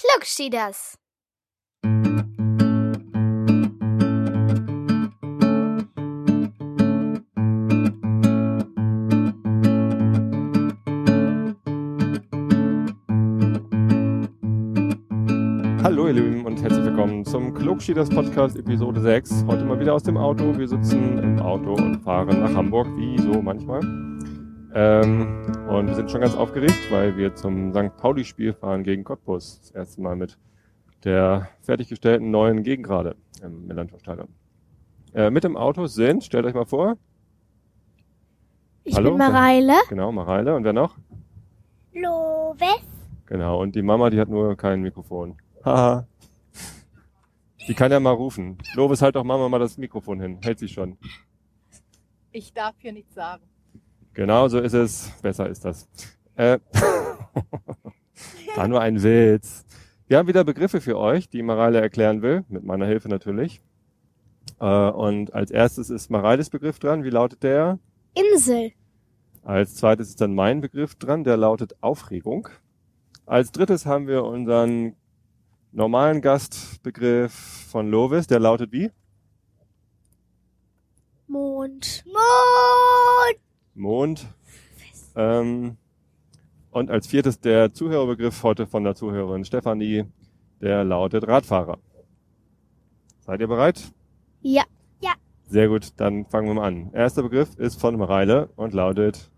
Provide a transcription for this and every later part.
Klugschieders. Hallo ihr Lieben und herzlich willkommen zum Klugschieders Podcast Episode 6. Heute mal wieder aus dem Auto. Wir sitzen im Auto und fahren nach Hamburg, wie so manchmal. Ähm, und wir sind schon ganz aufgeregt, weil wir zum St. Pauli-Spiel fahren gegen Cottbus. Das erste Mal mit der fertiggestellten neuen Gegengrade im Millantor-Stadion. Äh, mit im Auto sind, stellt euch mal vor, Ich Hallo? bin Mareile. genau, Mareile und wer noch? Loves. Genau, und die Mama, die hat nur kein Mikrofon. Haha. Die kann ja mal rufen. Lovis, halt doch Mama mal das Mikrofon hin. Hält sie schon. Ich darf hier nichts sagen. Genau so ist es. Besser ist das. Äh, war nur ein Witz. Wir haben wieder Begriffe für euch, die Mareile erklären will. Mit meiner Hilfe natürlich. Äh, und als erstes ist Mareiles Begriff dran. Wie lautet der? Insel. Als zweites ist dann mein Begriff dran, der lautet Aufregung. Als drittes haben wir unseren normalen Gastbegriff von Lovis, der lautet wie? Mond. Mond. Mond. Ähm, und als viertes der Zuhörerbegriff heute von der Zuhörerin Stefanie, der lautet Radfahrer. Seid ihr bereit? Ja. Sehr gut, dann fangen wir mal an. Erster Begriff ist von Mareile und lautet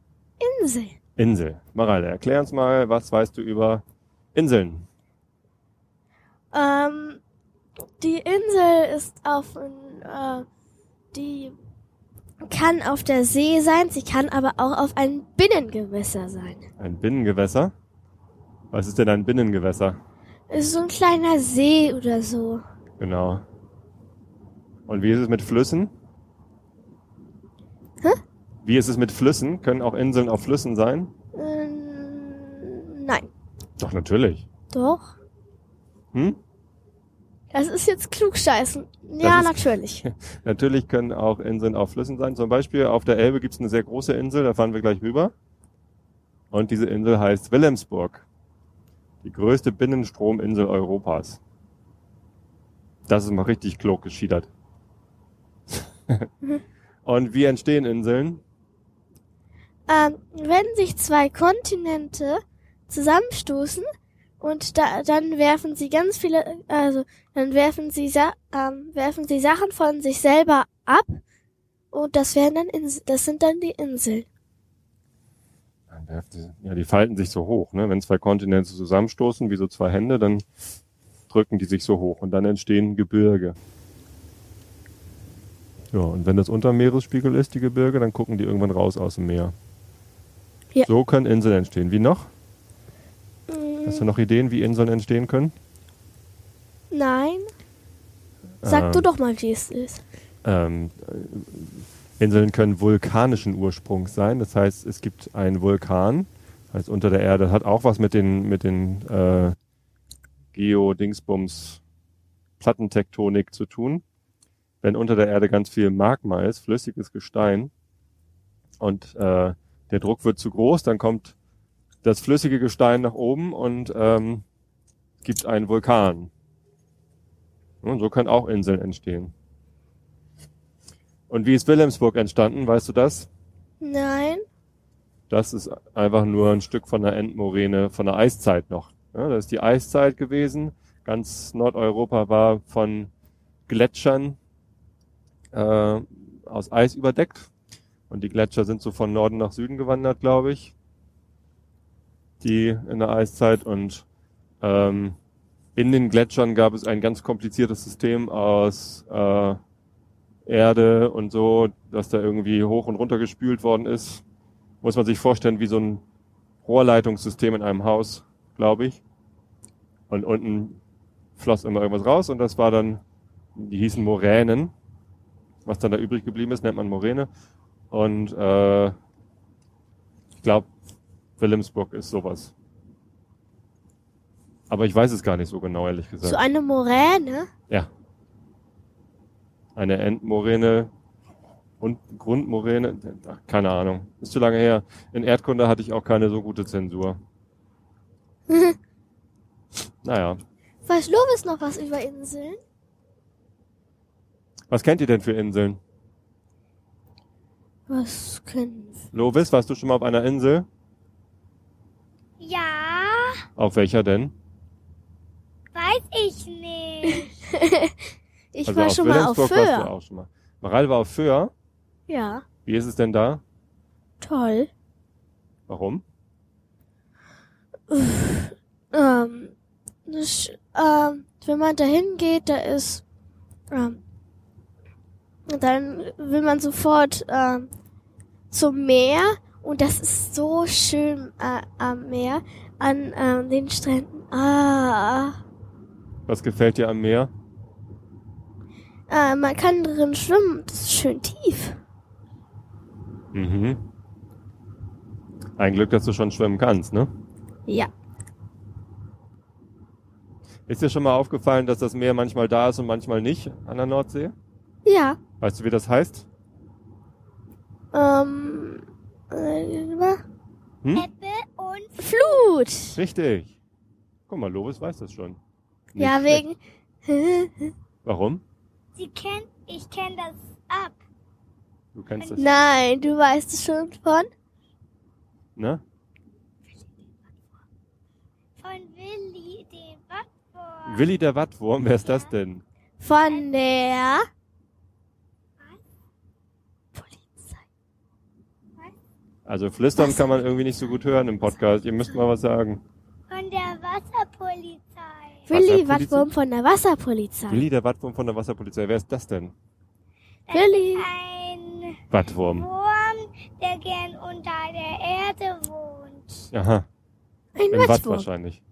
Insel. Insel. Mareile, erklär uns mal, was weißt du über Inseln? Ähm, die Insel ist auf, äh, die kann auf der See sein, sie kann aber auch auf einem Binnengewässer sein. Ein Binnengewässer? Was ist denn ein Binnengewässer? Ist so ein kleiner See oder so. Genau. Und wie ist es mit Flüssen? Hä? Wie ist es mit Flüssen? Können auch Inseln auf Flüssen sein? Ähm, nein. Doch, natürlich. Doch. Hm? Das ist jetzt klugscheißen. Ja, ist- natürlich. Natürlich können auch Inseln auf Flüssen sein. Zum Beispiel auf der Elbe gibt es eine sehr große Insel, da fahren wir gleich rüber. Und diese Insel heißt Wilhelmsburg. Die größte Binnenstrominsel Europas. Das ist mal richtig klug geschiedert. Und wie entstehen Inseln? Ähm, wenn sich zwei Kontinente zusammenstoßen und da, dann werfen sie ganz viele, also dann werfen sie, Sa ähm, werfen sie Sachen von sich selber ab und das werden dann Ins das sind dann die Inseln. Ja, die falten sich so hoch. Ne? Wenn zwei Kontinente zusammenstoßen, wie so zwei Hände, dann drücken die sich so hoch und dann entstehen Gebirge. Ja, und wenn das unter Meeresspiegel ist, die Gebirge, dann gucken die irgendwann raus aus dem Meer. Ja. So können Inseln entstehen. Wie noch? Hast du noch Ideen, wie Inseln entstehen können? nein. Sag Ähm, du doch mal, wie es ist. Ähm, äh, Inseln können vulkanischen Ursprungs sein. Das heißt, es gibt einen Vulkan, heißt unter der Erde, hat auch was mit den mit den äh, Geo-Dingsbums Plattentektonik zu tun. Wenn unter der Erde ganz viel Magma ist, flüssiges Gestein, und äh, der Druck wird zu groß, dann kommt das flüssige Gestein nach oben und ähm, gibt einen Vulkan. Und so können auch Inseln entstehen. Und wie ist Wilhelmsburg entstanden, weißt du das? Nein. Das ist einfach nur ein Stück von der Endmoräne, von der Eiszeit noch. Ja, das ist die Eiszeit gewesen. Ganz Nordeuropa war von Gletschern äh, aus Eis überdeckt. Und die Gletscher sind so von Norden nach Süden gewandert, glaube ich. Die in der Eiszeit. Und ähm, in den Gletschern gab es ein ganz kompliziertes System aus äh, Erde und so, dass da irgendwie hoch und runter gespült worden ist. Muss man sich vorstellen wie so ein Rohrleitungssystem in einem Haus, glaube ich. Und unten floss immer irgendwas raus und das war dann, die hießen Moränen. Was dann da übrig geblieben ist, nennt man Moräne. Und äh, ich glaube, Wilhelmsburg ist sowas. Aber ich weiß es gar nicht so genau, ehrlich gesagt. So eine Moräne? Ja. Eine Endmoräne und Grundmoräne, ach, keine Ahnung. Ist zu lange her. In Erdkunde hatte ich auch keine so gute Zensur. naja. Weiß Lovis noch was über Inseln? Was kennt ihr denn für Inseln? Was können Lovis, warst du schon mal auf einer Insel? Auf welcher denn? weiß ich nicht. Ich also war schon mal auf Wilhelmsburg warst du Föhr. auch schon mal. Maral war auf Föhr. Ja, Wie ist es denn da? toll. Warum? Ähm, das, ähm, wenn man da hingeht, da ist, ähm, dann will man sofort ähm, zum Meer und das ist so schön äh, am Meer, an ähm, den Stränden. Ah, Was gefällt dir am Meer? äh, man kann drin schwimmen, das ist schön tief. Mhm. Ein Glück, dass du schon schwimmen kannst, ne? Ja, Ist dir schon mal aufgefallen, dass das Meer manchmal da ist und manchmal nicht an der Nordsee? ja. Weißt du, wie das heißt? Ähm, äh, Hm? Ebbe Flut. Richtig. Guck mal, Lovis weiß das schon. Nicht ja, wegen. Warum? sie kennt, ich kenne das ab. Du kennst das, Nein, du weißt es schon von. ne? Von Willi, dem Wattwurm. Willi der Wattwurm, wer ist das denn? Von der Also flüstern kann man irgendwie nicht so gut hören im Podcast. Ihr müsst mal was sagen. Von der Wasserpolizei. Willi? Wattwurm von der Wasserpolizei. Willi der Wattwurm von der Wasserpolizei, wer ist das denn? Das Willi. ein Wattwurm. Wurm, der gern unter der Erde wohnt. Aha, Ein ein Watt Wattwurm. wahrscheinlich.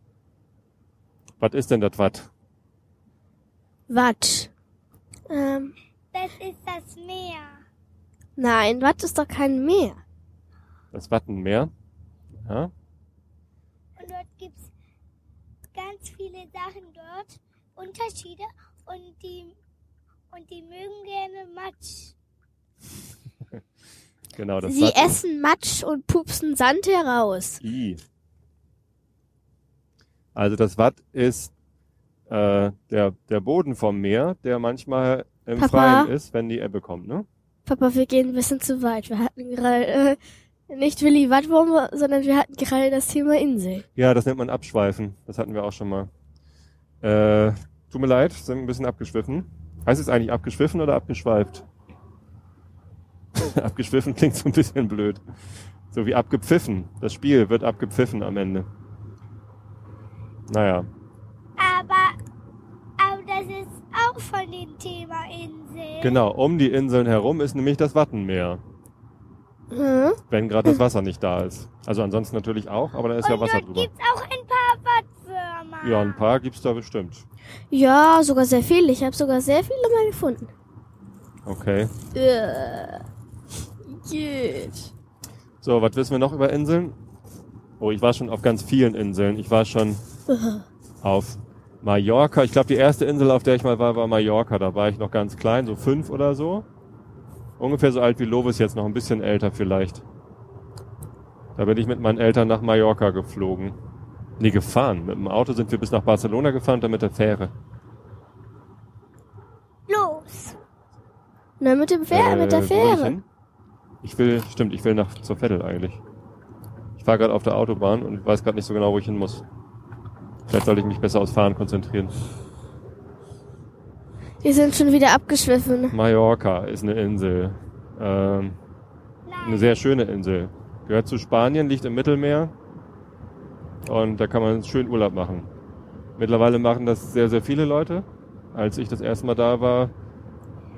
Was ist denn das Watt? Watt. Ähm, Das ist das Meer. nein, Watt ist doch kein Meer. Das Wattenmeer? Ja? Und dort gibt's ganz viele Sachen dort, Unterschiede und die und die mögen gerne Matsch. Genau, das Sie Watt. essen Matsch und pupsen Sand heraus. I. Also das Watt ist äh, der, der Boden vom Meer, der manchmal im Papa? Freien ist, wenn die Ebbe kommt, ne? Papa, wir gehen ein bisschen zu weit. Wir hatten gerade äh, nicht Willi Wattwurm, sondern wir hatten gerade das Thema Insel. Ja, das nennt man Abschweifen. Das hatten wir auch schon mal. Äh, tut mir leid, sind ein bisschen abgeschwiffen. Heißt es eigentlich abgeschwiffen oder abgeschweift? abgeschwiffen klingt so ein bisschen blöd. So wie abgepfiffen. Das Spiel wird abgepfiffen am Ende. Naja. Aber aber das ist auch von dem Thema Insel. Genau, um die Inseln herum ist nämlich das Wattenmeer. Hm? Wenn gerade das Wasser nicht da ist. Also ansonsten natürlich auch, aber da ist ja und Wasser dort drüber. gibt's auch ein paar Wattwürmer. Ja, ein paar gibt's da bestimmt. Ja, sogar sehr viele. Ich habe sogar sehr viele mal gefunden. Okay. Äh. Gut. So, was wissen wir noch über Inseln? Oh, ich war schon auf ganz vielen Inseln. Ich war schon auf Mallorca. Ich glaube, die erste Insel, auf der ich mal war, war Mallorca. Da war ich noch ganz klein, so fünf oder so. Ungefähr so alt wie Lovis jetzt, noch ein bisschen älter vielleicht. Da bin ich mit meinen Eltern nach Mallorca geflogen. Nee, gefahren. Mit dem Auto sind wir bis nach Barcelona gefahren dann mit der Fähre. Los. Na, mit dem Fähr Äh, mit der wo will ich Fähre. hin? Ich will, stimmt, ich will nach zur Vettel eigentlich. Ich fahre gerade auf der Autobahn und weiß gerade nicht so genau, wo ich hin muss. Vielleicht sollte ich mich besser aufs Fahren konzentrieren. Wir sind schon wieder abgeschwiffen. Mallorca ist eine Insel. Ähm, eine sehr schöne Insel. Gehört zu Spanien, liegt im Mittelmeer. Und da kann man schön Urlaub machen. Mittlerweile machen das sehr, sehr viele Leute. Als ich das erste Mal da war,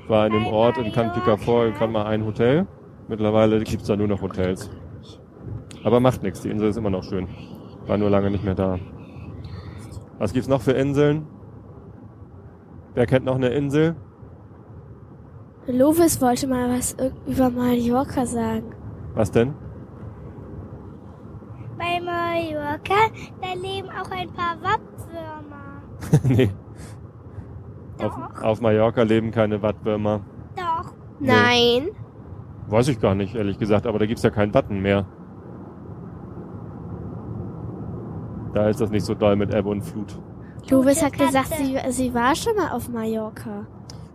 war in dem Ort in Can Mallorca. Picafort gerade mal ein Hotel. Mittlerweile gibt's da nur noch Hotels. Aber macht nichts, die Insel ist immer noch schön. War nur lange nicht mehr da. Was gibt's noch für Inseln? Wer kennt noch eine Insel? Lovis wollte mal was über Mallorca sagen. Was denn? Bei Mallorca, da leben auch ein paar Wattwürmer. nee. Doch, Auf, auf Mallorca leben keine Wattwürmer. doch. Nee. Nein. Weiß ich gar nicht, ehrlich gesagt, aber da gibt's ja keinen Watten mehr. Da ist das nicht so doll mit Ebbe und Flut. Lovis hat gesagt, sie, sie war schon mal auf Mallorca.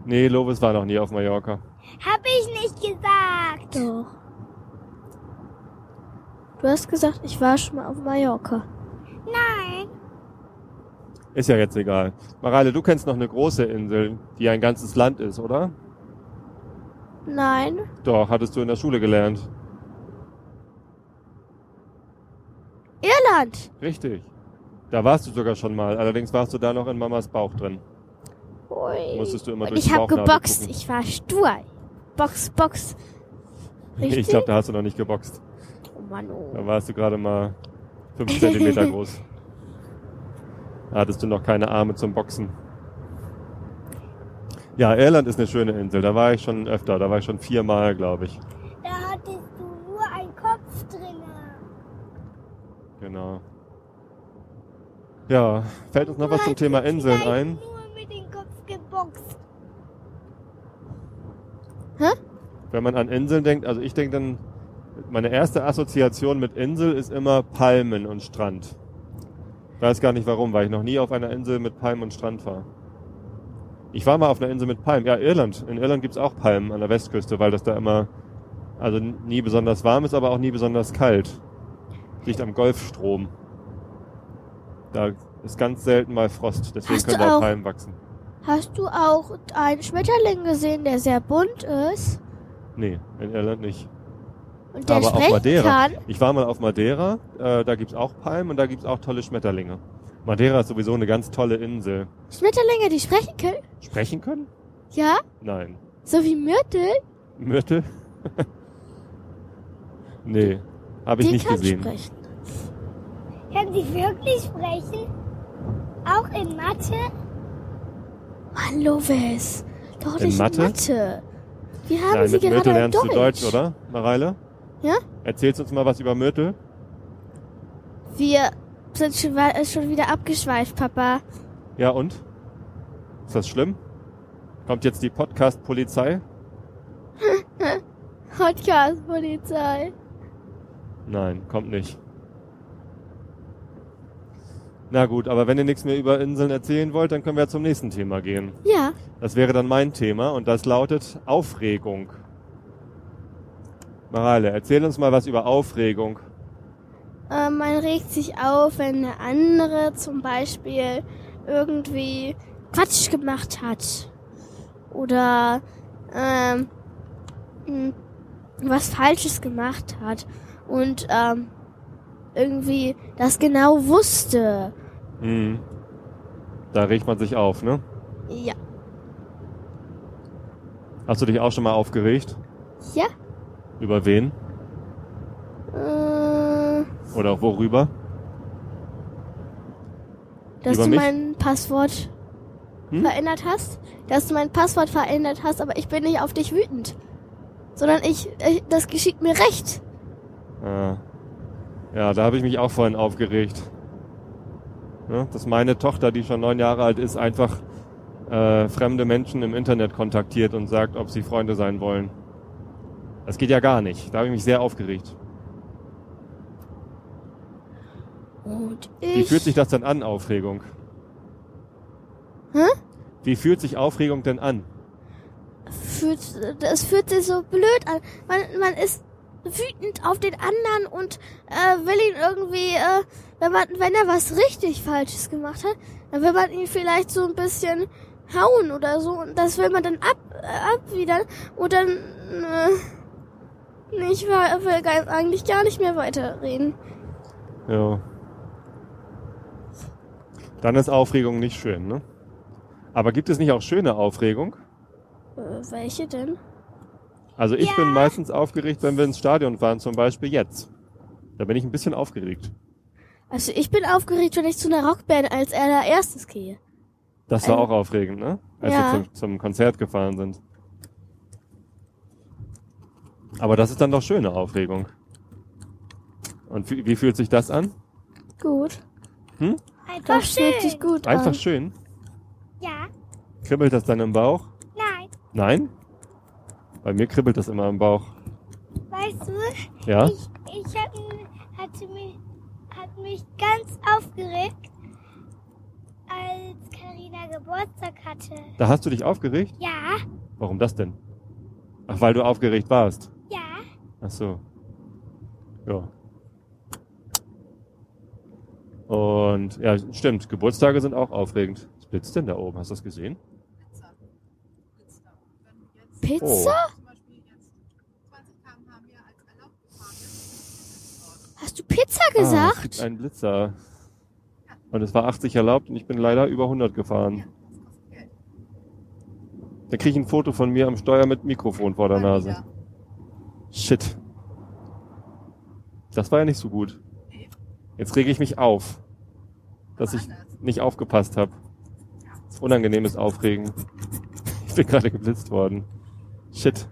Nee, Lovis war noch nie auf Mallorca. Hab ich nicht gesagt. Doch. Du hast gesagt, ich war schon mal auf Mallorca. Nein. Ist ja jetzt egal. Mareile, du kennst noch eine große Insel, die ein ganzes Land ist, oder? Nein. Doch, hattest du in der Schule gelernt. Irland. Richtig. Da warst du sogar schon mal. Allerdings warst du da noch in Mamas Bauch drin. Ui. Musstest du immer durch ich die hab Bauchnabel geboxt. gucken. Ich war stur. Box, Box. Richtig? Ich glaube, da hast du noch nicht geboxt. oh Mann, oh. Da warst du gerade mal fünf Zentimeter groß. Da hattest du noch keine Arme zum Boxen. Ja, Irland ist eine schöne Insel. Da war ich schon öfter. Da war ich schon viermal, glaube ich. Da hattest du nur einen Kopf drinne. Genau. Ja, fällt uns noch was zum Thema Inseln ein? nur mit dem Kopf geboxt. Wenn man an Inseln denkt, also ich denke dann, meine erste Assoziation mit Insel ist immer Palmen und Strand. Weiß gar nicht warum, weil ich noch nie auf einer Insel mit Palmen und Strand war. Ich war mal auf einer Insel mit Palmen. Ja, Irland. In Irland gibt's auch Palmen an der Westküste, weil das da immer, also nie besonders warm ist, aber auch nie besonders kalt. Liegt am Golfstrom. Da ist ganz selten mal Frost, deswegen Hast können da auch- Palmen wachsen. Hast du auch einen Schmetterling gesehen, der sehr bunt ist Nee, in Irland nicht. und der Aber auf Madeira. kann? Ich war mal auf Madeira, äh, da gibt's auch Palmen und da gibt's auch tolle Schmetterlinge. Madeira ist sowieso eine ganz tolle Insel. Schmetterlinge, die sprechen können? Sprechen können? Ja? Nein. So wie Myrtle? Myrtle? nee, habe ich nicht kann gesehen. sprechen. Kann sie wirklich sprechen? Auch in Mathe? Mann, Lovis. Doch In nicht Mathe? in Mathe. Wir haben Nein, sie mit gerade Myrtle in lernst Deutsch. du Deutsch, oder, Mareile? Ja? Erzählst uns mal was über Myrtle? Wir sind schon, äh, schon wieder abgeschweift, Papa. Ja, und? Ist das schlimm? Kommt jetzt die Podcast-Polizei? Podcast-Polizei. Nein, kommt nicht. Na gut, aber wenn ihr nichts mehr über Inseln erzählen wollt, dann können wir zum nächsten Thema gehen. Ja. Das wäre dann mein Thema und das lautet Aufregung. Mareile, erzähl uns mal was über Aufregung. Äh, man regt sich auf, wenn eine andere zum Beispiel irgendwie Quatsch gemacht hat. Oder ähm, mh, was Falsches gemacht hat. Und ähm, irgendwie das genau wusste. Hm. Da regt man sich auf, ne? Ja. Hast du dich auch schon mal aufgeregt? Ja. Über wen? Äh, Oder worüber? dass Über du mich? mein Passwort Hm? verändert hast. Dass du mein Passwort verändert hast, aber ich bin nicht auf dich wütend. Sondern ich, ich das geschieht mir recht. Ah. Ja, da habe ich mich auch vorhin aufgeregt. Ne? Dass meine Tochter, die schon neun Jahre alt ist, einfach äh, fremde Menschen im Internet kontaktiert und sagt, ob sie Freunde sein wollen. Das geht ja gar nicht. Da habe ich mich sehr aufgeregt. Und Wie ich. fühlt sich das denn an, Aufregung? Hä? Wie fühlt sich Aufregung denn an? fühlt, das fühlt sich so blöd an. Man, man ist wütend auf den anderen und äh, will ihn irgendwie, äh, wenn man, wenn er was richtig Falsches gemacht hat, dann will man ihn vielleicht so ein bisschen hauen oder so und das will man dann ab, äh, abwidern und dann, äh, ich will gar, eigentlich gar nicht mehr weiterreden. Ja. Dann ist Aufregung nicht schön, ne? Aber gibt es nicht auch schöne Aufregung? Äh, welche denn? Also ich Ja. bin meistens aufgeregt, wenn wir ins Stadion fahren, zum Beispiel jetzt. Da bin ich ein bisschen aufgeregt. Also ich bin aufgeregt, wenn ich zu einer Rockband als allererstes gehe. Das war Ähm, auch aufregend, ne? Als ja. wir zum, zum Konzert gefahren sind. Aber das ist dann doch schöne Aufregung. Und wie, wie fühlt sich das an? Gut. Hm? Einfach Das fühlt schön. sich gut Einfach an. schön. Ja, Kribbelt das dann im Bauch? nein. Nein? Bei mir kribbelt das immer im Bauch. Weißt du, Ja? ich, ich hatte, hatte mich, hat mich ganz aufgeregt, als Karina Geburtstag hatte. Da hast du dich aufgeregt? Ja, Warum das denn? Ach, weil du aufgeregt warst. ja. Ach so. Ja. Und ja, stimmt, Geburtstage sind auch aufregend. Was blitzt denn da oben? Hast du das gesehen? Pizza. Pizza. Wenn du jetzt Pizza? zum Beispiel jetzt 20 km/h mehr als erlaubt gefahren bist, Hast du Pizza Ah, es gibt gesagt? einen Blitzer. Und es war 80 erlaubt und ich bin leider über 100 gefahren. das kostet Geld. Da kriege ich ein Foto von mir am Steuer mit Mikrofon vor der Nase. Shit. Das war ja nicht so gut. Jetzt rege ich mich auf, dass ich nicht aufgepasst habe. Unangenehmes Aufregen. Ich bin gerade geblitzt worden. Shit.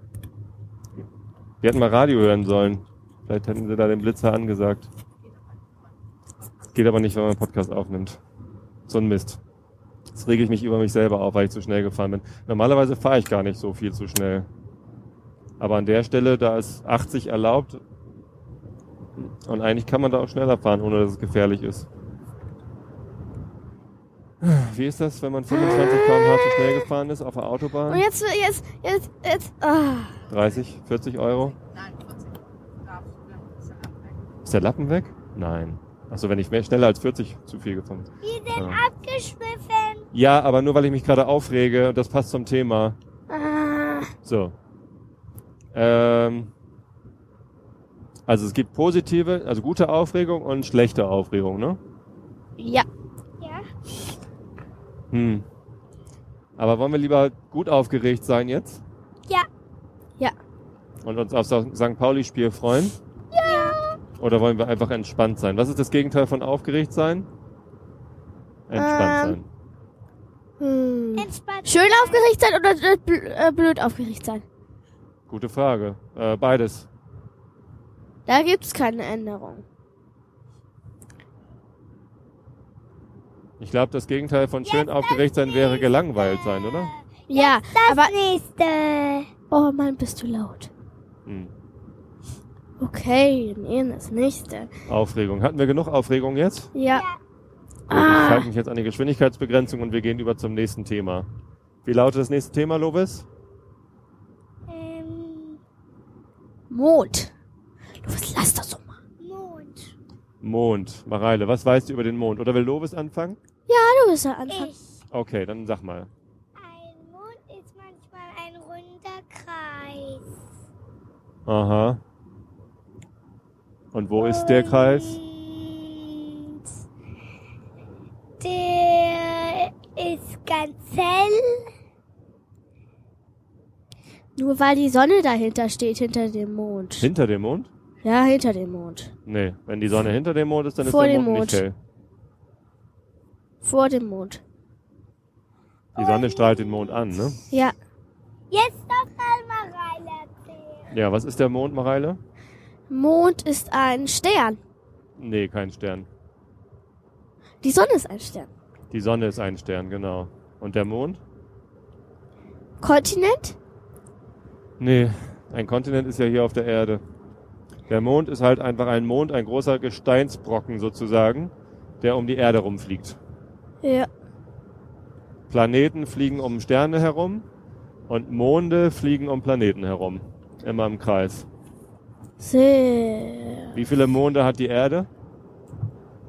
Wir hätten mal Radio hören sollen. Vielleicht hätten sie da den Blitzer angesagt. Geht aber nicht, wenn man einen Podcast aufnimmt. So ein Mist. Jetzt rege ich mich über mich selber auf, weil ich zu schnell gefahren bin. Normalerweise fahre ich gar nicht so viel zu schnell. Aber an der Stelle, da ist 80 erlaubt. Und eigentlich kann man da auch schneller fahren, ohne dass es gefährlich ist. Wie ist das, wenn man 25 km/h zu schnell gefahren ist auf der Und Autobahn? jetzt, jetzt, jetzt, jetzt, ah. 30, 40 Euro? Nein, 40 darfst du, dann ist der Lappen weg. Ist der Lappen weg? Nein. Achso, wenn ich mehr schneller als 40 zu viel gefahren bin. Wir sind Ja. abgeschwiffen. Ja, aber nur weil ich mich gerade aufrege, und das passt zum Thema. Ah. So. Ähm, also es gibt positive, also gute Aufregung und schlechte Aufregung, ne? Ja. Ja. Hm. Aber wollen wir lieber gut aufgeregt sein jetzt? Ja. Ja. Und uns auf das St. Pauli-Spiel freuen? Ja. Oder wollen wir einfach entspannt sein? Was ist das Gegenteil von aufgeregt sein? Entspannt Ähm. sein. Hm. Entspannt. Schön aufgeregt sein oder äh, bl äh, blöd aufgeregt sein? Gute Frage. Äh, beides. Da gibt's keine Änderung. Ich glaube, das Gegenteil von schön aufgeregt sein wäre gelangweilt sein, oder? Ja, Das aber nächste. oh Mann, bist du laut. Hm. Okay, dann eher das nächste. Aufregung. Hatten wir genug Aufregung jetzt? Ja. Gut, ich Ah. halte mich jetzt an die Geschwindigkeitsbegrenzung und wir gehen über zum nächsten Thema. Wie lautet das nächste Thema, Lovis? Ähm, Mond. Was lass das so mal. Mond. Mareile, was weißt du über den Mond? Oder will Lovis anfangen? Ja, du bist der Anfang. Ich. Okay, dann sag mal. Ein Mond ist manchmal ein runder Kreis. Aha. Und wo ist der Kreis? Und der ist ganz hell. Nur weil die Sonne dahinter steht, hinter dem Mond. Hinter dem Mond? Ja, hinter dem Mond. Nee, wenn die Sonne hinter dem Mond ist, dann ist Vor der dem Mond, Mond. nicht hell. Vor dem Mond. Die Sonne strahlt den Mond an, ne? Ja. Jetzt noch mal Mareile erzählen. Ja, was ist der Mond, Mareile? Mond ist ein Stern. Nee, kein Stern. Die Sonne ist ein Stern. Die Sonne ist ein Stern, genau. Und der Mond? Kontinent? Nee, ein Kontinent ist ja hier auf der Erde. Der Mond ist halt einfach ein Mond, ein großer Gesteinsbrocken sozusagen, der um die Erde rumfliegt. Ja. Planeten fliegen um Sterne herum und Monde fliegen um Planeten herum. Immer im Kreis. Sehr. Wie viele Monde hat die Erde?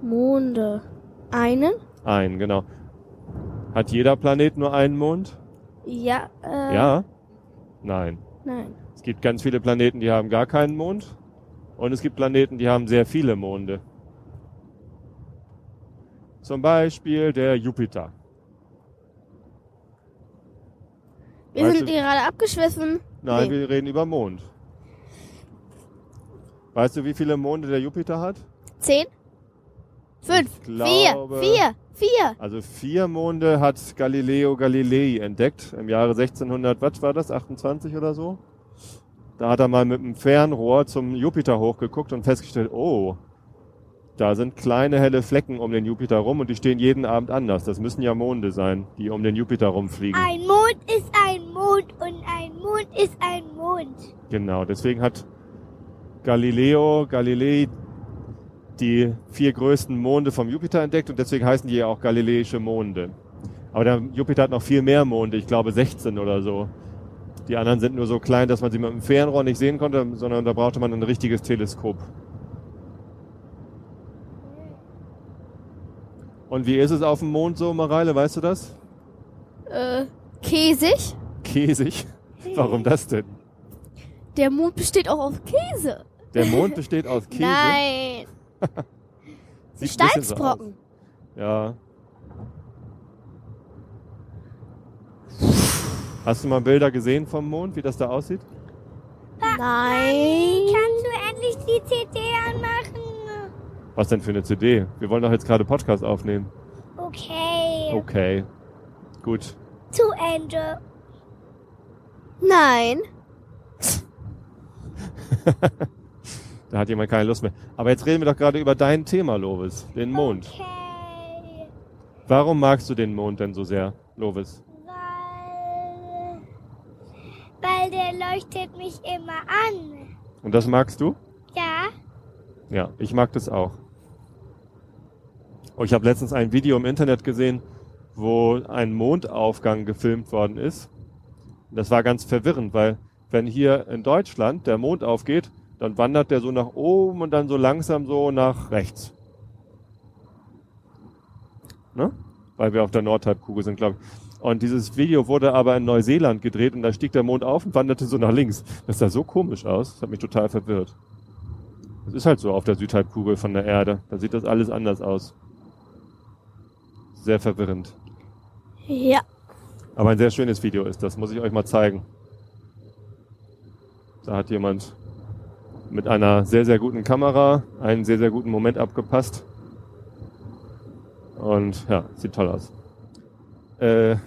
Monde. Einen? Ein, genau. Hat jeder Planet nur einen Mond? Ja. Äh, Ja? Nein. Nein. Es gibt ganz viele Planeten, die haben gar keinen Mond. Und es gibt Planeten, die haben sehr viele Monde. Zum Beispiel der Jupiter. Wir Weißt sind du- gerade abgeschwiffen. Nein, Nee. wir reden über Mond. Weißt du, wie viele Monde der Jupiter hat? Zehn? Fünf? Glaube- Vier? Vier? Vier? Also vier Monde hat Galileo Galilei entdeckt im Jahre 1600, was war das, 28 oder so? Da hat er mal mit einem Fernrohr zum Jupiter hochgeguckt und festgestellt, oh, da sind kleine helle Flecken um den Jupiter rum und die stehen jeden Abend anders. Das müssen ja Monde sein, die um den Jupiter rumfliegen. Ein Mond ist ein Mond und ein Mond ist ein Mond. Genau, deswegen hat Galileo Galilei die vier größten Monde vom Jupiter entdeckt und deswegen heißen die ja auch galileische Monde. Aber der Jupiter hat noch viel mehr Monde, ich glaube 16 oder so. Die anderen sind nur so klein, dass man sie mit dem Fernrohr nicht sehen konnte, sondern da brauchte man ein richtiges Teleskop. Und wie ist es auf dem Mond so, Mareile, weißt du das? Äh, käsig? Käsig. Warum das denn? Der Mond besteht auch aus Käse. Der Mond besteht aus Käse. Nein. Sieht so Steinsbrocken. aus. Ja. Hast du mal Bilder gesehen vom Mond, wie das da aussieht? Nein. Kannst du endlich die CD anmachen? Was denn für eine CD? Wir wollen doch jetzt gerade Podcast aufnehmen. Okay. Okay. Gut. Zu Ende. Nein. Da hat jemand keine Lust mehr. Aber jetzt reden wir doch gerade über dein Thema, Lovis. Den Mond. Okay. Warum magst du den Mond denn so sehr, Lovis? Weil, weil der leuchtet mich immer an. Und das magst du? Ja? Ja, ich mag das auch. Oh, ich habe letztens ein Video im Internet gesehen, wo ein Mondaufgang gefilmt worden ist. Das war ganz verwirrend, weil wenn hier in Deutschland der Mond aufgeht, dann wandert der so nach oben und dann so langsam so nach rechts. Ne? Weil wir auf der Nordhalbkugel sind, glaube ich. Und dieses Video wurde aber in Neuseeland gedreht und da stieg der Mond auf und wanderte so nach links. Das sah so komisch aus. Das hat mich total verwirrt. Es ist halt so auf der Südhalbkugel von der Erde. Da sieht das alles anders aus. Sehr verwirrend. Ja. Aber ein sehr schönes Video ist das, muss ich euch mal zeigen. Da hat jemand mit einer sehr, sehr guten Kamera einen sehr, sehr guten Moment abgepasst. Und ja, sieht toll aus. Äh,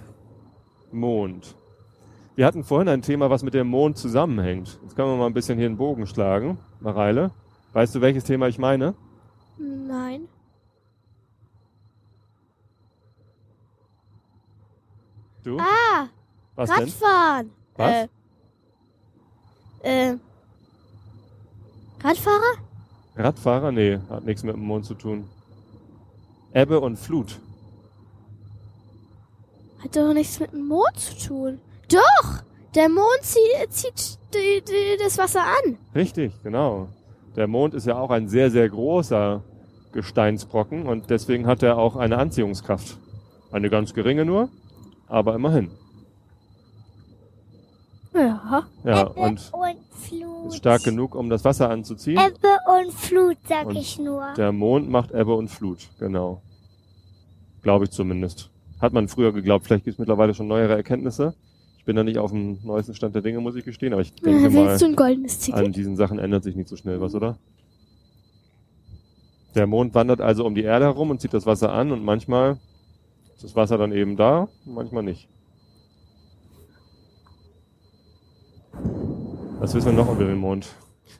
Mond. Wir hatten vorhin ein Thema, was mit dem Mond zusammenhängt. Jetzt können wir mal ein bisschen hier einen Bogen schlagen. Mareile, weißt du, welches Thema ich meine? Nein. Du? Ah, was denn? Radfahren. Was? Äh, äh, Radfahrer? Radfahrer? Nee, hat nichts mit dem Mond zu tun. Ebbe und Flut. Hat doch nichts mit dem Mond zu tun. Doch! Der Mond zieht, zieht die, die, das Wasser an. Richtig, genau. Der Mond ist ja auch ein sehr, sehr großer Gesteinsbrocken und deswegen hat er auch eine Anziehungskraft. Eine ganz geringe nur, aber immerhin. Ja. Ja, Ebbe und und Flut. ist stark genug, um das Wasser anzuziehen. Ebbe und Flut, sag Und ich nur. Der Mond macht Ebbe und Flut, genau. Glaube ich zumindest. Hat man früher geglaubt, vielleicht gibt es mittlerweile schon neuere Erkenntnisse. Ich bin da nicht auf dem neuesten Stand der Dinge, muss ich gestehen, aber ich denke mal, Willst du ein goldenes Ticket? an diesen Sachen ändert sich nicht so schnell was, oder? Der Mond wandert also um die Erde herum und zieht das Wasser an und manchmal ist das Wasser dann eben da, manchmal nicht. Was wissen wir noch über den Mond?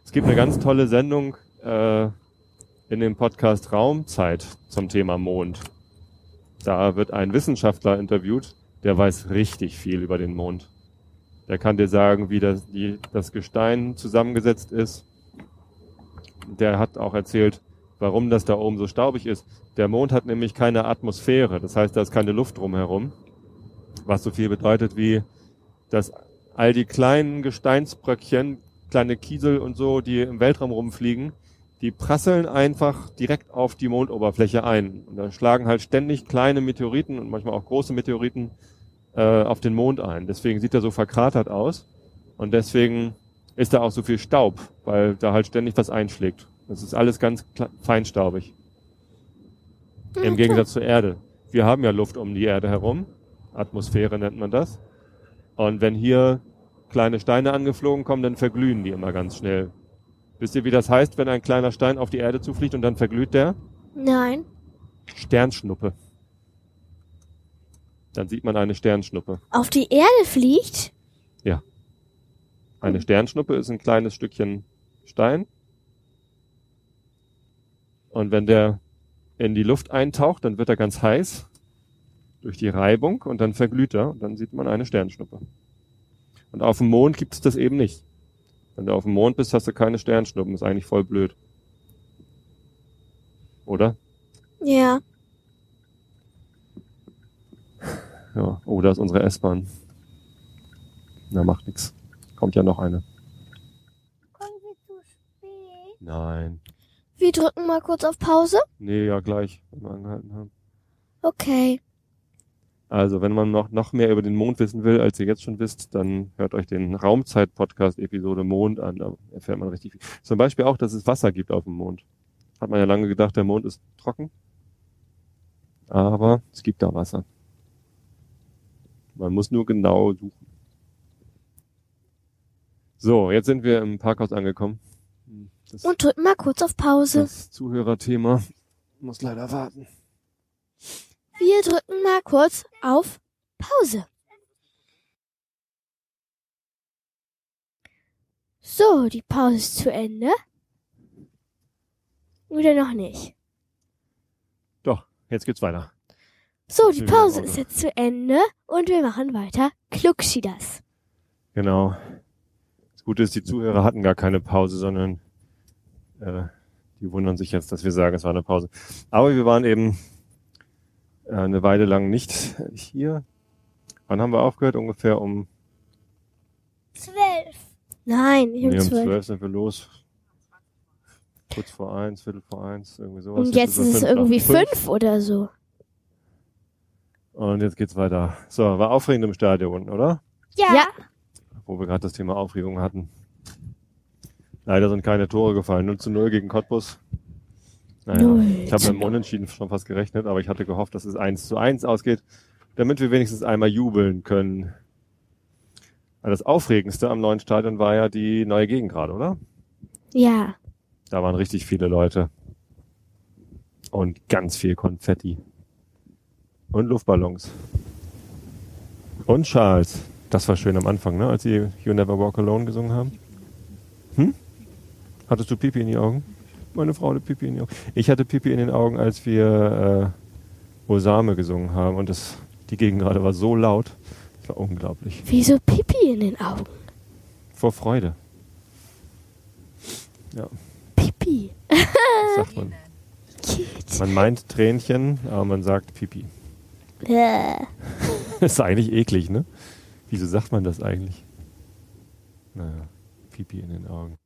Es gibt eine ganz tolle Sendung äh, in dem Podcast Raumzeit zum Thema Mond. Da wird ein Wissenschaftler interviewt, der weiß richtig viel über den Mond. Der kann dir sagen, wie das, die, das Gestein zusammengesetzt ist. Der hat auch erzählt, warum das da oben so staubig ist. Der Mond hat nämlich keine Atmosphäre, das heißt, da ist keine Luft drumherum. Was so viel bedeutet wie, dass all die kleinen Gesteinsbröckchen, kleine Kiesel und so, die im Weltraum rumfliegen, die prasseln einfach direkt auf die Mondoberfläche ein. Und da schlagen halt ständig kleine Meteoriten und manchmal auch große Meteoriten äh, auf den Mond ein. Deswegen sieht er so verkratert aus. Und deswegen ist da auch so viel Staub, weil da halt ständig was einschlägt. Das ist alles ganz feinstaubig. Im Gegensatz zur Erde. Wir haben ja Luft um die Erde herum. Atmosphäre nennt man das. Und wenn hier kleine Steine angeflogen kommen, dann verglühen die immer ganz schnell. Wisst ihr, wie das heißt, wenn ein kleiner Stein auf die Erde zufliegt und dann verglüht der? Nein. Sternschnuppe. Dann sieht man eine Sternschnuppe. Auf die Erde fliegt? Eine Sternschnuppe ist ein kleines Stückchen Stein. Und wenn der in die Luft eintaucht, dann wird er ganz heiß durch die Reibung und dann verglüht er und dann sieht man eine Sternschnuppe. Und auf dem Mond gibt es das eben nicht. Wenn du auf dem Mond bist, hast du keine Sternschnuppen. Ist eigentlich voll blöd. Oder? Ja. Ja. Oh, da ist unsere S-Bahn. Na, macht nix. Kommt ja noch eine. Kommen wir zu spät? Nein. Wir drücken mal kurz auf Pause. Nee, ja gleich, wenn wir angehalten haben. Okay. Also, wenn man noch, noch mehr über den Mond wissen will, als ihr jetzt schon wisst, dann hört euch den Raumzeit-Podcast-Episode Mond an. Da erfährt man richtig viel. Zum Beispiel auch, dass es Wasser gibt auf dem Mond. Hat man ja lange gedacht, der Mond ist trocken. Aber es gibt da Wasser. Man muss nur genau suchen. So, jetzt sind wir im Parkhaus angekommen. Das, Und drücken mal kurz auf Pause. das Zuhörerthema muss leider warten. Wir drücken mal kurz auf Pause. So, die Pause ist zu Ende. Oder noch nicht? Doch, jetzt geht's weiter. So, die Pause ist jetzt zu Ende und wir machen weiter. Klugschi das. Genau. Das Gute ist, die Zuhörer hatten gar keine Pause, sondern äh, die wundern sich jetzt, dass wir sagen, es war eine Pause. Aber wir waren eben eine Weile lang nicht hier. Wann haben wir aufgehört? Ungefähr um, Zwölf. Nein, ich nee, um zwölf. zwölf sind wir los. Kurz vor eins, Viertel vor eins, irgendwie sowas. Und jetzt ist es fünf irgendwie fünf. fünf oder so. Und jetzt geht's weiter. So, war aufregend im Stadion, oder? Ja. Ja. Wo wir gerade das Thema Aufregung hatten. Leider sind keine Tore gefallen. 0 zu 0 gegen Cottbus. Naja, Null ich habe mit dem Unentschieden schon fast gerechnet, aber ich hatte gehofft, dass es 1 zu 1 ausgeht, damit wir wenigstens einmal jubeln können. Weil Das Aufregendste am neuen Stadion war ja die neue Gegend gerade, oder? Ja. Da waren richtig viele Leute. Und ganz viel Konfetti. Und Luftballons. Und Charles. Das war schön am Anfang, ne? Als sie You Never Walk Alone gesungen haben. Hm? Hattest du Pipi in die Augen? Meine Frau hatte Pipi in die Augen. Ich hatte Pipi in den Augen, als wir äh, Osame gesungen haben. Und das, die Gegend gerade war so laut. Das war unglaublich. Wieso Pipi in den Augen? Vor Freude. Ja, Pipi. das sagt man. Man meint Tränchen, aber man sagt Pipi. Ist eigentlich eklig, ne? Wieso sagt man das eigentlich? Naja, Pipi in den Augen.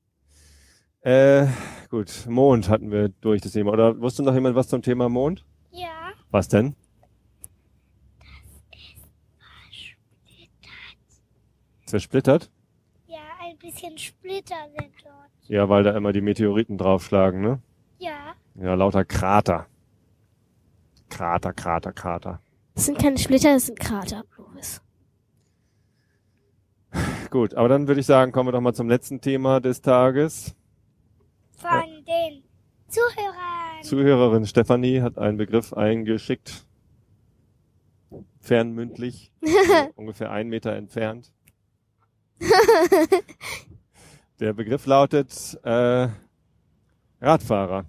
Äh, gut, Mond hatten wir durch das Thema. Oder wusste noch jemand was zum Thema Mond? Ja. Was denn? Zersplittert? Ja, ein bisschen Splitter sind dort. Ja, weil da immer die Meteoriten draufschlagen, ne? Ja. Ja, lauter Krater. Krater, Krater, Krater. Das sind keine Splitter, das sind Krater, Boris. Gut, aber dann würde ich sagen, kommen wir doch mal zum letzten Thema des Tages. Von den Zuhörern. Zuhörerin Stefanie hat einen Begriff eingeschickt. Fernmündlich. ungefähr einen Meter entfernt. Der Begriff lautet äh, Radfahrer.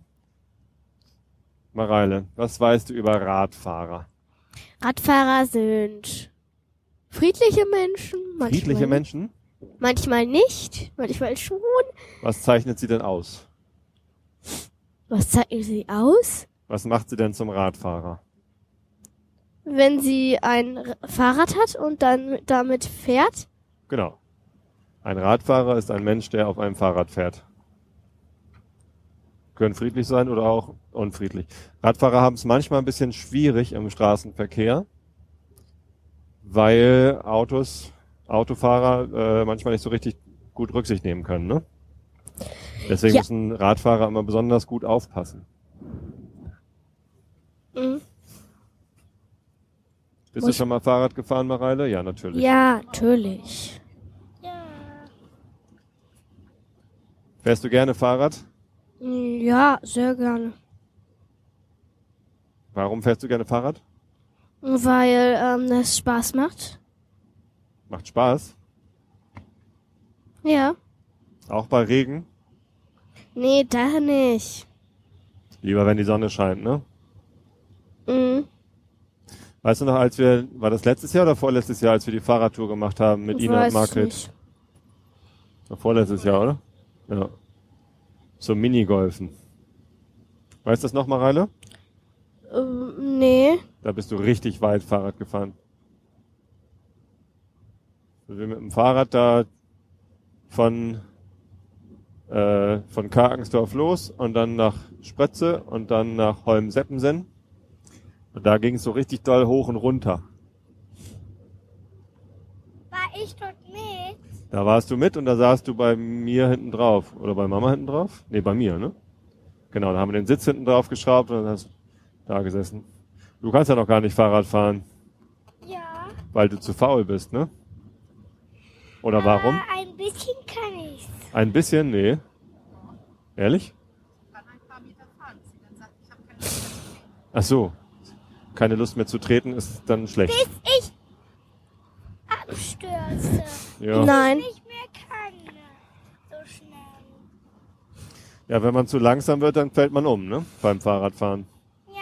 Mareile, was weißt du über Radfahrer? Radfahrer sind friedliche Menschen. Manchmal Friedliche Menschen? Manchmal nicht, manchmal schon. Was zeichnet sie denn aus? Was zeigen sie aus? Was macht sie denn zum Radfahrer? Wenn sie ein R- Fahrrad hat und dann damit fährt. Genau. Ein Radfahrer ist ein Mensch, der auf einem Fahrrad fährt. Können friedlich sein oder auch unfriedlich. Radfahrer haben es manchmal ein bisschen schwierig im Straßenverkehr, weil Autos, Autofahrer äh, manchmal nicht so richtig gut Rücksicht nehmen können. Ne? Deswegen Ja. müssen Radfahrer immer besonders gut aufpassen. Mhm. Bist Muss- du schon mal Fahrrad gefahren, Mareile? Ja, natürlich. Ja, natürlich. Ja. Fährst du gerne Fahrrad? Mm, Ja, sehr gerne. Warum fährst du gerne Fahrrad? Weil ähm, das Spaß macht. Macht Spaß. Ja. Auch bei Regen. Nee, da nicht. Lieber wenn die Sonne scheint, ne? Mhm. Weißt du noch, als wir, war das letztes Jahr oder vorletztes Jahr, als wir die Fahrradtour gemacht haben mit Ina und Margret? War vorletztes Jahr, oder? Ja. Zum Minigolfen. Weißt du das noch, Mareile? Ähm, nee. Da bist du richtig weit Fahrrad gefahren. Wir mit dem Fahrrad da von, äh, von Karkensdorf los und dann nach Spretze und dann nach Holm-Seppensen. Und da ging es so richtig doll hoch und runter. War ich dort mit? Da warst du mit und da saßt du bei mir hinten drauf. Oder bei Mama hinten drauf? Nee, bei mir, ne? Genau, da haben wir den Sitz hinten drauf geschraubt und dann hast du da gesessen. Du kannst ja noch gar nicht Fahrrad fahren, Ja. weil du zu faul bist, ne? Oder warum? Aber ein bisschen. Ein bisschen? Nee. Ehrlich? Ach so. Keine Lust mehr zu treten ist dann schlecht. Bis ich abstürze. Ja. Nein. Nicht mehr kann. So schnell. Ja, wenn man zu langsam wird, dann fällt man um, ne? Beim Fahrradfahren. Ja.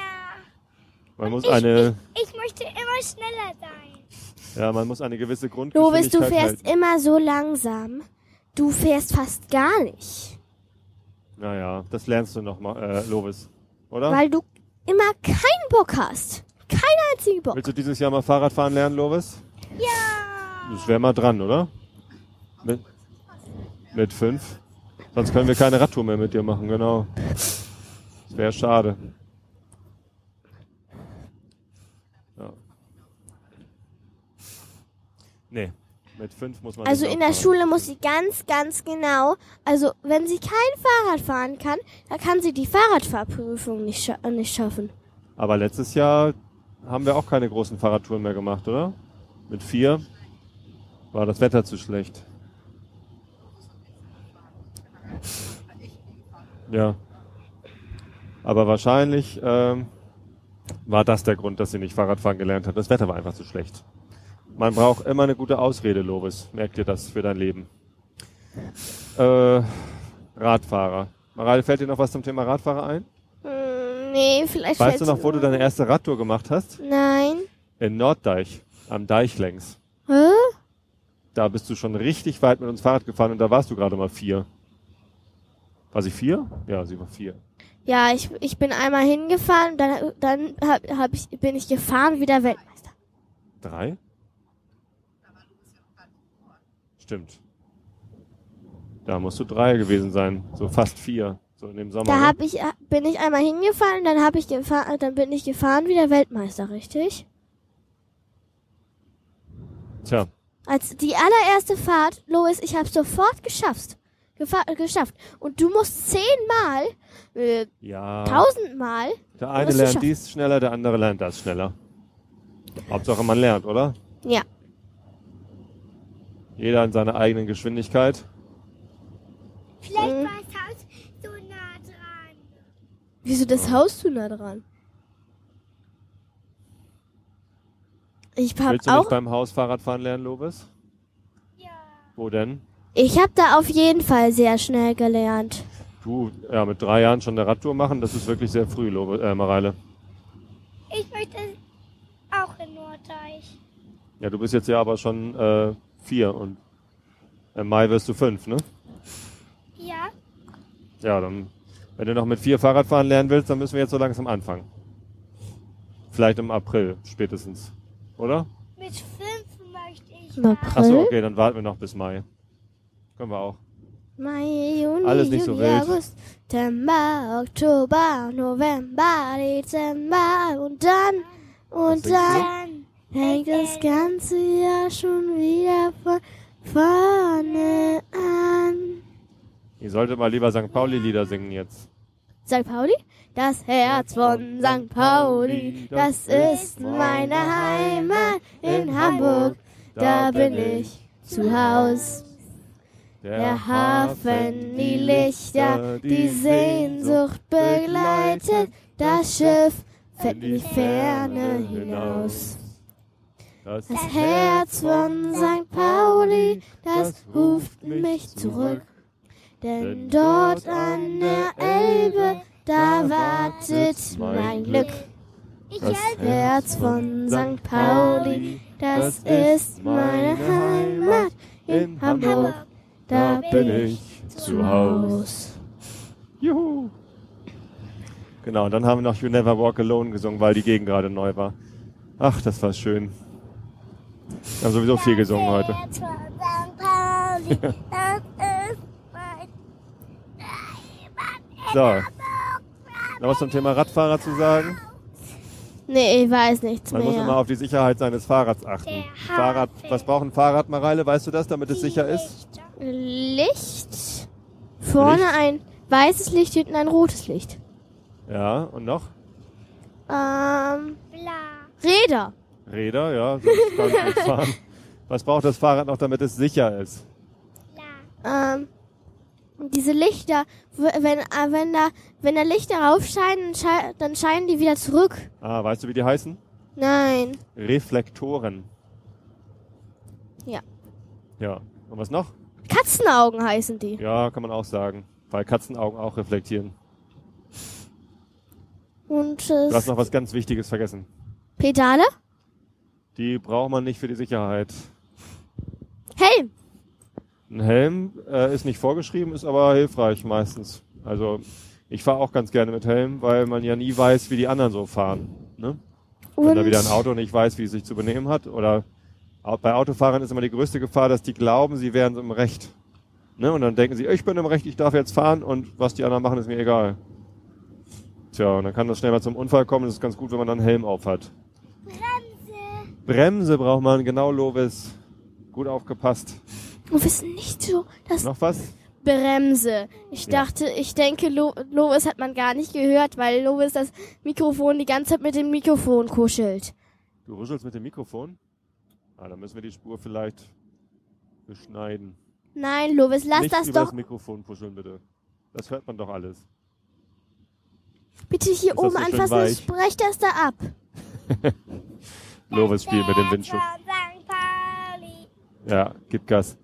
Man muss ich, eine, Ich, ich möchte immer schneller sein. ja, man muss eine gewisse Grundgeschwindigkeit du fährst halten. immer so langsam. Du fährst fast gar nicht. Naja, das lernst du noch mal, äh, Lovis. Oder? Weil du immer keinen Bock hast. Keinen einzigen Bock. Willst du dieses Jahr mal Fahrrad fahren lernen, Lovis? Ja. Das wäre mal dran, oder? Mit, mit fünf? Sonst können wir keine Radtour mehr mit dir machen, genau. Das wäre schade. Ja. Nee, mit fünf muss man Also in der. Schule muss sie ganz, ganz genau, also wenn sie kein Fahrrad fahren kann, dann kann sie die Fahrradfahrprüfung nicht, scha äh, nicht schaffen. Aber letztes Jahr haben wir auch keine großen Fahrradtouren mehr gemacht, oder? Mit vier war das Wetter zu schlecht. Ja. Aber wahrscheinlich ähm, war das der Grund, dass sie nicht Fahrradfahren gelernt hat. Das Wetter war einfach zu schlecht. Man braucht immer eine gute Ausrede, Lobes. Merkt dir das für dein Leben. Äh, Radfahrer. Maral, fällt dir noch was zum Thema Radfahrer ein? Hm, nee, vielleicht Weißt du noch, wo du deine erste Radtour gemacht hast? Nein. In Norddeich, am Deich längs. Hä? Da bist du schon richtig weit mit uns Fahrrad gefahren und da warst du gerade mal vier. War sie vier? Ja, sie war vier. Ja, ich, ich bin einmal hingefahren, dann, dann hab, hab ich, bin ich gefahren wie der Weltmeister. Drei? Stimmt. Da musst du drei gewesen sein. So fast vier. So in dem Sommer. Da ne? hab ich, bin ich einmal hingefahren, dann hab ich gefahren, dann bin ich gefahren wie der Weltmeister, richtig? Tja, Als die allererste Fahrt, Lois, ich habe sofort geschafft. Gefa geschafft. Und du musst zehnmal, äh, ja. tausendmal. Der eine lernt dies schneller, der andere lernt das schneller. Hauptsache man lernt, oder? Ja. Jeder in seiner eigenen Geschwindigkeit. Vielleicht Mhm. war das Haus so nah dran. Wieso das Haus zu nah dran? Ich hab Willst du nicht auch, beim Haus Fahrradfahren lernen, Lobes? Ja. Wo denn? ich habe da auf jeden Fall sehr schnell gelernt. Du, ja, mit drei Jahren schon eine Radtour machen, das ist wirklich sehr früh, Lobe, äh, Mareile. Ich möchte auch in Norddeich. Ja, du bist jetzt ja aber schon äh, vier und im Mai wirst du fünf, ne? Ja. Ja, dann, wenn du noch mit vier Fahrrad fahren lernen willst, dann müssen wir jetzt so langsam anfangen. Vielleicht im April spätestens, oder? Mit fünf möchte ich. Im fahren. Ach so, April? okay, dann warten wir noch bis Mai. Können wir auch. Mai, Juni, Alles nicht so Juli, wild. August, September, Oktober, November, Dezember und dann, und dann fängt das ganze Jahr schon wieder von vorne an. Ihr solltet mal lieber St. Pauli-Lieder singen jetzt. St. Pauli? Das Herz von St. Pauli, das ist meine Heimat in Hamburg, da bin ich zu Haus. Der Hafen, die Lichter, die Sehnsucht begleitet, das Schiff fährt in die Ferne hinaus. Das Das Herz von St. Pauli, das ruft mich zurück. Denn dort an der Elbe, da wartet mein Glück. Das. Herz von St. Pauli, das ist meine Heimat in Hamburg, da bin ich zu Haus. Juhu. Genau, und dann haben wir noch You Never Walk Alone gesungen, weil die Gegend gerade neu war. Ach, das war schön. Wir haben sowieso viel gesungen heute. So. Noch was zum Thema Radfahrer zu sagen? Nee, ich weiß nichts Man muss immer mehr. auf die Sicherheit seines Fahrrads achten. Fahrrad, was braucht ein Fahrrad, Mareile? Weißt du das, damit es sicher ist? Licht. Vorne Licht? ein weißes Licht, hinten ein rotes Licht. Ja, und noch? Ähm, Bla. Räder. Räder, ja, sonst kann es nicht fahren. Was braucht das Fahrrad noch, damit es sicher ist? Bla. Ähm, diese Lichter, wenn, äh, wenn da, wenn da Lichter raufscheinen, schei- dann scheinen die wieder zurück. Ah, weißt du, wie die heißen? Nein. Reflektoren. Ja. Ja. Und was noch? Katzenaugen heißen die. Ja, kann man auch sagen. Weil Katzenaugen auch reflektieren. Und Du hast äh, noch was ganz Wichtiges vergessen. Pedale? Die braucht man nicht für die Sicherheit. Helm. Ein Helm äh, ist nicht vorgeschrieben, ist aber hilfreich meistens. Also ich fahre auch ganz gerne mit Helm, weil man ja nie weiß, wie die anderen so fahren. Ne? Wenn da wieder ein Auto nicht weiß, wie es sich zu benehmen hat. Oder bei Autofahrern ist immer die größte Gefahr, dass die glauben, sie wären im Recht. Ne? Und dann denken sie, ich bin im Recht, ich darf jetzt fahren und was die anderen machen, ist mir egal. Tja, und dann kann das schnell mal zum Unfall kommen. Das ist ganz gut, wenn man dann einen Helm auf hat. Bremse. Braucht man, genau, Lovis. Gut aufgepasst. wir wissen nicht so, dass Noch was? Bremse. Ich Ja. dachte, ich denke, Lo Lovis hat man gar nicht gehört, weil Lovis das Mikrofon die ganze Zeit mit dem Mikrofon kuschelt. Du ruschelst mit dem Mikrofon? Ah, dann müssen wir die Spur vielleicht beschneiden. Nein, Lovis, lass Nicht das über doch das Mikrofon puscheln, bitte. Das hört man doch alles. bitte hier Ist oben so anfassen und weich? sprech das da ab. Lovis spielt mit dem Windschutz. Ja, gib Gas.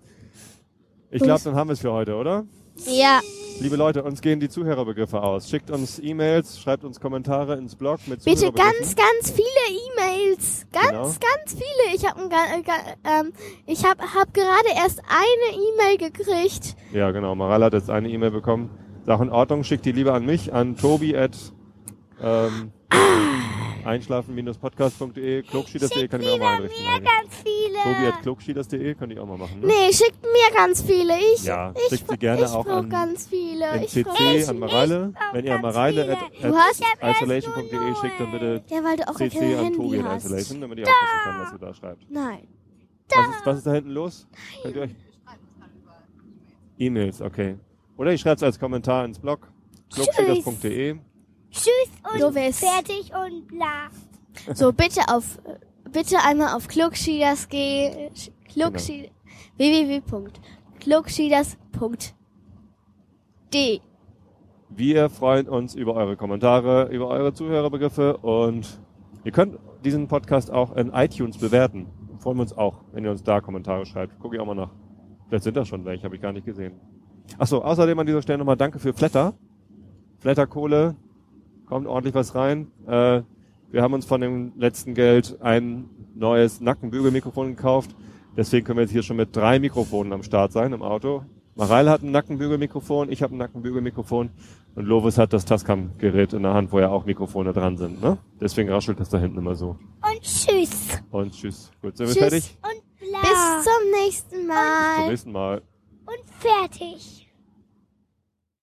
Ich glaube, dann haben wir es für heute, oder? Ja, Liebe Leute, uns gehen die Zuhörerbegriffe aus. Schickt uns E-Mails, schreibt uns Kommentare ins Blog mit bitte ganz, ganz viele E-Mails. Ganz, Genau. ganz viele. Ich habe äh, ähm, ich hab, hab gerade erst eine E-Mail gekriegt. Ja, genau. Maral hat jetzt eine E-Mail bekommen. Sag in Ordnung, schickt die lieber an mich, an tobi at ähm, einschlafen-podcast.de, klugschieders.de kann ich auch mal einrichten. Mir eigentlich. ganz viele. Tobi at klugschieders.de könnte ich auch mal machen. Ne? Nee, schickt mir ganz viele. Ich, Ja, ich, schickt sie gerne ich auch an- ganz viele. In Ich brauch CC ganz an Mareile. Wenn ihr an Mareile isolation.de schickt, dann bitte Ja, weil du auch CC an Tobi in hast. Isolation, damit ihr auch wissen kann, was ihr da schreibt. Nein. Was ist, was ist da hinten los? Könnt ihr euch E-Mails, okay. Oder ich schreibe es als Kommentar ins Blog. klugschieders.de. Tschüss und fertig und bla. So, bitte auf, bitte einmal auf Klugschieders gehen. Klugschieders, www.klugschieders.de. Wir freuen uns über eure Kommentare, über eure Zuhörerbegriffe und ihr könnt diesen Podcast auch in iTunes bewerten. Freuen wir uns auch, wenn ihr uns da Kommentare schreibt. Gucke ich auch mal nach. Vielleicht sind da schon welche, habe ich gar nicht gesehen. Achso, außerdem an dieser Stelle nochmal danke für Flatter. Flatterkohle, kommt ordentlich was rein. Äh, wir haben uns von dem letzten Geld ein neues Nackenbügelmikrofon gekauft. Deswegen können wir jetzt hier schon mit drei Mikrofonen am Start sein im Auto. Mareile hat ein Nackenbügelmikrofon, ich habe ein Nackenbügelmikrofon und Lovis hat das Tascam-Gerät in der Hand, wo ja auch Mikrofone dran sind. Ne? Deswegen raschelt das da hinten immer so. Und tschüss. Und tschüss. Gut, sind wir Tschüss. fertig? Und bla. Bis zum nächsten Mal. Zum nächsten Mal. und fertig.